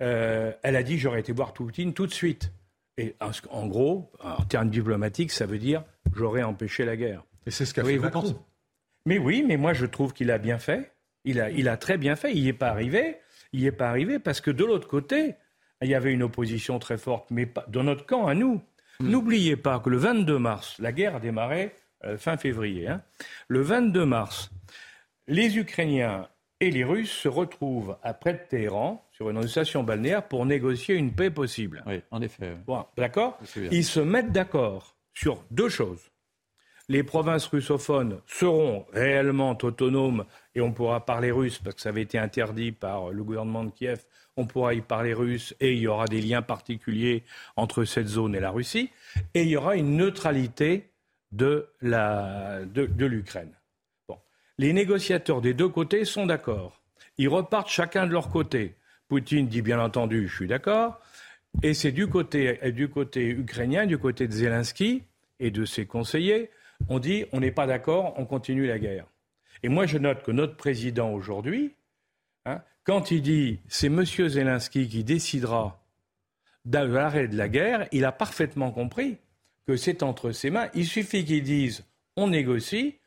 elle a dit j'aurais été voir Poutine tout de suite. Et en gros, en termes diplomatiques, ça veut dire j'aurais empêché la guerre. Et c'est ce qu'a fait Macron. Mais oui, mais moi je trouve qu'il a bien fait. Il a, il a très bien fait. Il n'y est pas arrivé. Il n'y est pas arrivé parce que de l'autre côté, il y avait une opposition très forte, mais pas, dans notre camp à nous. Hmm. N'oubliez pas que le 22 mars, la guerre a démarré euh, fin février. Hein. Le 22 mars, les Ukrainiens et les Russes se retrouvent après de Téhéran sur une station balnéaire pour négocier une paix possible. Oui, en effet. Bon, d'accord Ils se mettent d'accord sur deux choses. Les provinces russophones seront réellement autonomes et on pourra parler russe parce que ça avait été interdit par le gouvernement de Kiev. On pourra y parler russe et il y aura des liens particuliers entre cette zone et la Russie. Et il y aura une neutralité de l'Ukraine. Bon. Les négociateurs des deux côtés sont d'accord. Ils repartent chacun de leur côté. Poutine dit bien entendu, je suis d'accord. Et c'est du côté, du côté ukrainien, du côté de Zelensky et de ses conseillers, on dit on n'est pas d'accord, on continue la guerre. Et moi, je note que notre président aujourd'hui, hein, quand il dit c'est M. Zelensky qui décidera de l'arrêt de la guerre, il a parfaitement compris que c'est entre ses mains. Il suffit qu'il dise on négocie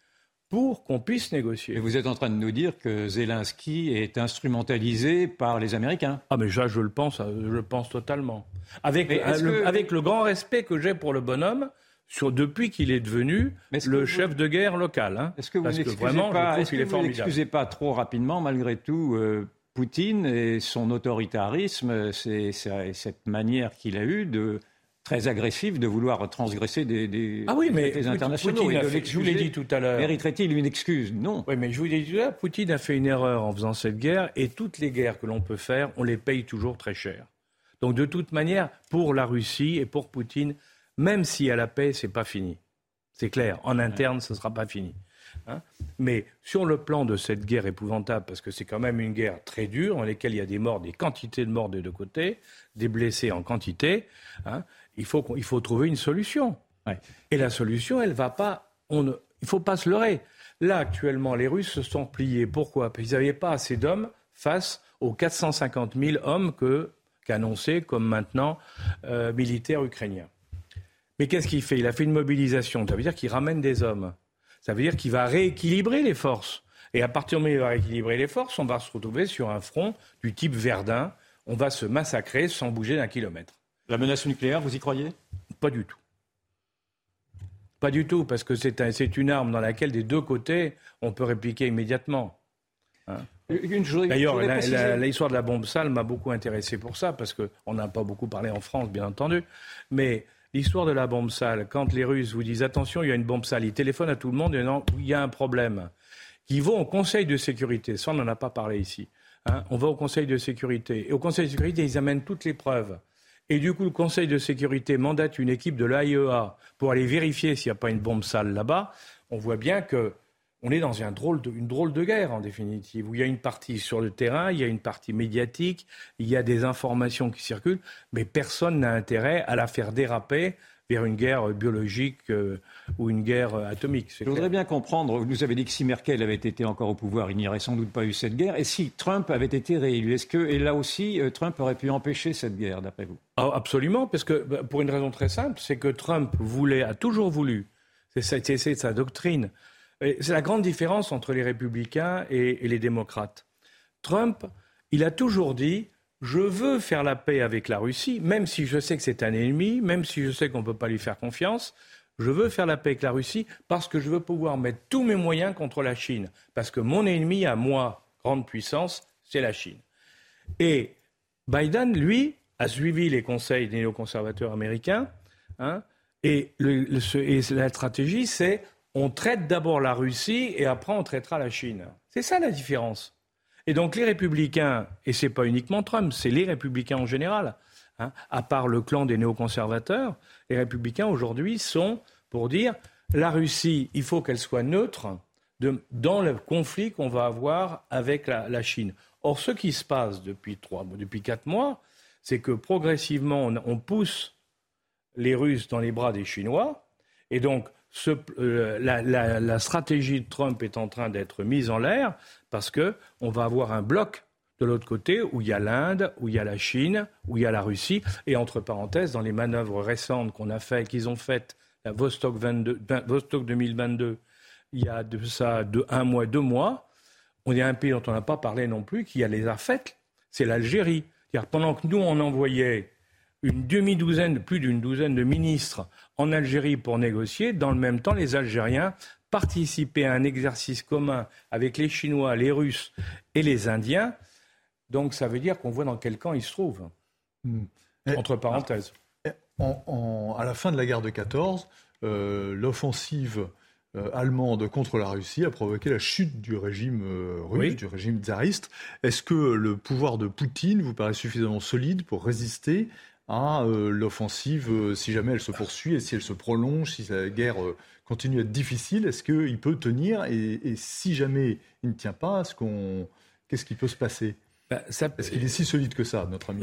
pour qu'on puisse négocier. Et vous êtes en train de nous dire que Zelensky est instrumentalisé par les Américains Ah mais ça, je le pense, je le pense totalement. Avec, le, avec le grand respect que j'ai pour le bonhomme, sur, depuis qu'il est devenu le chef de guerre local. Hein. Est-ce que vous n'excusez pas, trop rapidement, malgré tout, euh, Poutine et son autoritarisme, c'est cette manière qu'il a eue de très agressif de vouloir transgresser des, des ah oui, mais internationaux. je vous l'ai dit tout à l'heure. Mériterait-il une excuse? Non. Oui, mais je vous l'ai dit tout à l'heure, Poutine a fait une erreur en faisant cette guerre, et toutes les guerres que l'on peut faire, on les paye toujours très cher. Donc de toute manière, pour la Russie et pour Poutine, même si à la paix, c'est pas fini. C'est clair. En interne, ce ne sera pas fini. Hein. Mais sur le plan de cette guerre épouvantable, parce que c'est quand même une guerre très dure, dans laquelle il y a des morts, des quantités de morts des deux côtés, des blessés en quantité, hein, il, faut, il faut trouver une solution. Et la solution, elle va pas. On il ne faut pas se leurrer. Là, actuellement, les Russes se sont pliés. Pourquoi? Parce qu'ils n'avaient pas assez d'hommes face aux 450 000 hommes qu'annoncés comme maintenant euh, militaires ukrainiens. Mais qu'est-ce qu'il fait? Il a fait une mobilisation. Ça veut dire qu'il ramène des hommes. Ça veut dire qu'il va rééquilibrer les forces. Et à partir du moment où il va rééquilibrer les forces, on va se retrouver sur un front du type Verdun. On va se massacrer sans bouger d'un kilomètre. La menace nucléaire, vous y croyez? Pas du tout. Pas du tout, parce que c'est un, une arme dans laquelle des deux côtés, on peut répliquer immédiatement. Hein. D'ailleurs, l'histoire de la bombe sale m'a beaucoup intéressé pour ça, parce qu'on n'a pas beaucoup parlé en France, bien entendu. Mais l'histoire de la bombe sale, quand les Russes vous disent attention, il y a une bombe sale, ils téléphonent à tout le monde et disant il y a un problème, qui vont au Conseil de sécurité, ça on n'en a pas parlé ici. Hein. on va au Conseil de sécurité. Et au Conseil de sécurité, ils amènent toutes les preuves. Et du coup, le Conseil de sécurité mandate une équipe de l'AIEA pour aller vérifier s'il n'y a pas une bombe sale là-bas. On voit bien que on est dans une drôle, de, une drôle de guerre, en définitive, où il y a une partie sur le terrain, il y a une partie médiatique, il y a des informations qui circulent, mais personne n'a intérêt à la faire déraper vers une guerre biologique euh, ou une guerre atomique. Je voudrais bien comprendre, vous nous avez dit que si Merkel avait été encore au pouvoir, il n'y aurait sans doute pas eu cette guerre. Et si Trump avait été réélu, est-ce que, et là aussi, euh, Trump aurait pu empêcher cette guerre, d'après vous? Ah, Absolument, parce que, bah, pour une raison très simple, c'est que Trump voulait, a toujours voulu, c'est sa doctrine, c'est la grande différence entre les républicains et, les démocrates. Trump, il a toujours dit je veux faire la paix avec la Russie, même si je sais que c'est un ennemi, même si je sais qu'on ne peut pas lui faire confiance. Je veux faire la paix avec la Russie parce que je veux pouvoir mettre tous mes moyens contre la Chine. Parce que mon ennemi à moi, grande puissance, c'est la Chine. Et Biden, lui, a suivi les conseils des néoconservateurs américains. Hein, et, et la stratégie, c'est on traite d'abord la Russie et après on traitera la Chine. C'est ça la différence. Et donc les républicains, et ce n'est pas uniquement Trump, c'est les républicains en général, hein, à part le clan des néoconservateurs, les républicains aujourd'hui sont pour dire la Russie, il faut qu'elle soit neutre dans le conflit qu'on va avoir avec la, Chine. Or, ce qui se passe depuis, trois, depuis quatre mois, c'est que progressivement, on pousse les Russes dans les bras des Chinois, et donc euh, la, stratégie de Trump est en train d'être mise en l'air parce qu'on va avoir un bloc de l'autre côté où il y a l'Inde, où il y a la Chine, où il y a la Russie. Et entre parenthèses, dans les manœuvres récentes qu'on a fait, qu'ils ont faites, Vostok, 2022, il y a de ça un mois, deux mois, on est un pays dont on n'a pas parlé non plus, qui a les a faites, c'est l'Algérie. Pendant que nous, on envoyait une demi-douzaine, plus d'une douzaine de ministres en Algérie pour négocier. Dans le même temps, les Algériens participaient à un exercice commun avec les Chinois, les Russes et les Indiens. Donc ça veut dire qu'on voit dans quel camp ils se trouvent. Hmm. Entre parenthèses. à la fin de la guerre de 14, euh, l'offensive euh, allemande contre la Russie a provoqué la chute du régime euh, russe, du régime tsariste. Est-ce que le pouvoir de Poutine vous paraît suffisamment solide pour résister à euh, l'offensive euh, si jamais elle se poursuit et si elle se prolonge, si la guerre euh, continue à être difficile Est-ce qu'il peut tenir et, si jamais il ne tient pas, qu'est-ce qui peut se passer? Bah, Est-ce qu'il est si solide que ça, notre ami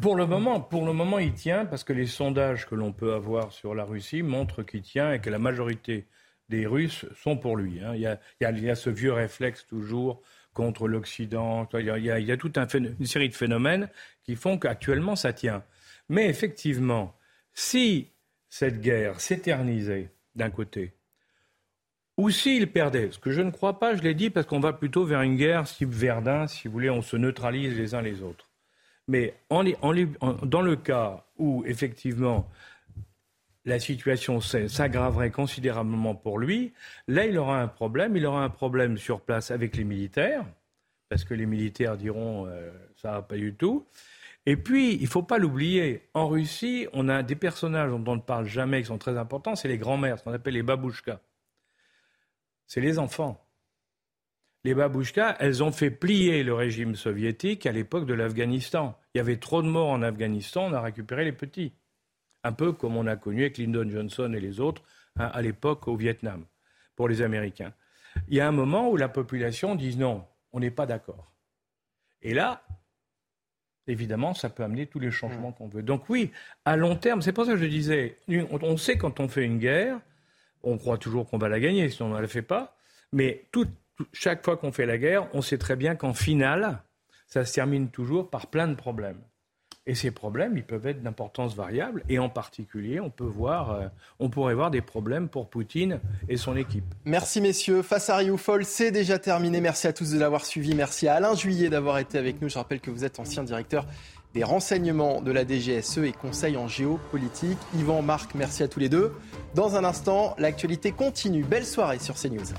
pour, le moment, pour le moment, il tient parce que les sondages que l'on peut avoir sur la Russie montrent qu'il tient et que la majorité des Russes sont pour lui. Hein. Il, y a, il, y a, ce vieux réflexe toujours contre l'Occident. Il, il, y a toute un, une série de phénomènes qui font qu'actuellement ça tient. Mais effectivement, si cette guerre s'éternisait d'un côté, ou s'il perdait, ce que je ne crois pas, je l'ai dit, parce qu'on va plutôt vers une guerre type Verdun, si vous voulez, on se neutralise les uns les autres. Mais dans le cas où, effectivement, la situation s'aggraverait considérablement pour lui, là, il aura un problème. Il aura un problème sur place avec les militaires, parce que les militaires diront euh, ça va pas du tout. Et puis, il ne faut pas l'oublier, en Russie, on a des personnages dont on ne parle jamais, qui sont très importants, c'est les grands-mères, ce qu'on appelle les babouchkas. C'est les enfants. Les babouchkas, elles ont fait plier le régime soviétique à l'époque de l'Afghanistan. Il y avait trop de morts en Afghanistan, on a récupéré les petits. Un peu comme on a connu avec Lyndon Johnson et les autres hein, à l'époque au Vietnam, pour les Américains. Il y a un moment où la population dit non, on n'est pas d'accord. Et là, évidemment, ça peut amener tous les changements mm. qu'on veut. Donc oui, à long terme, c'est pour ça que je disais, on sait quand on fait une guerre, on croit toujours qu'on va la gagner, sinon on ne la fait pas, mais chaque fois qu'on fait la guerre, on sait très bien qu'en finale, ça se termine toujours par plein de problèmes. Et ces problèmes, ils peuvent être d'importance variable. Et en particulier, on, peut voir, euh, on pourrait voir des problèmes pour Poutine et son équipe. Merci messieurs. Face à Rioufol, c'est déjà terminé. Merci à tous de l'avoir suivi. Merci à Alain Juillet d'avoir été avec nous. Je rappelle que vous êtes ancien directeur des renseignements de la DGSE et conseil en géopolitique. Yvan, Marc, merci à tous les deux. Dans un instant, l'actualité continue. Belle soirée sur CNews.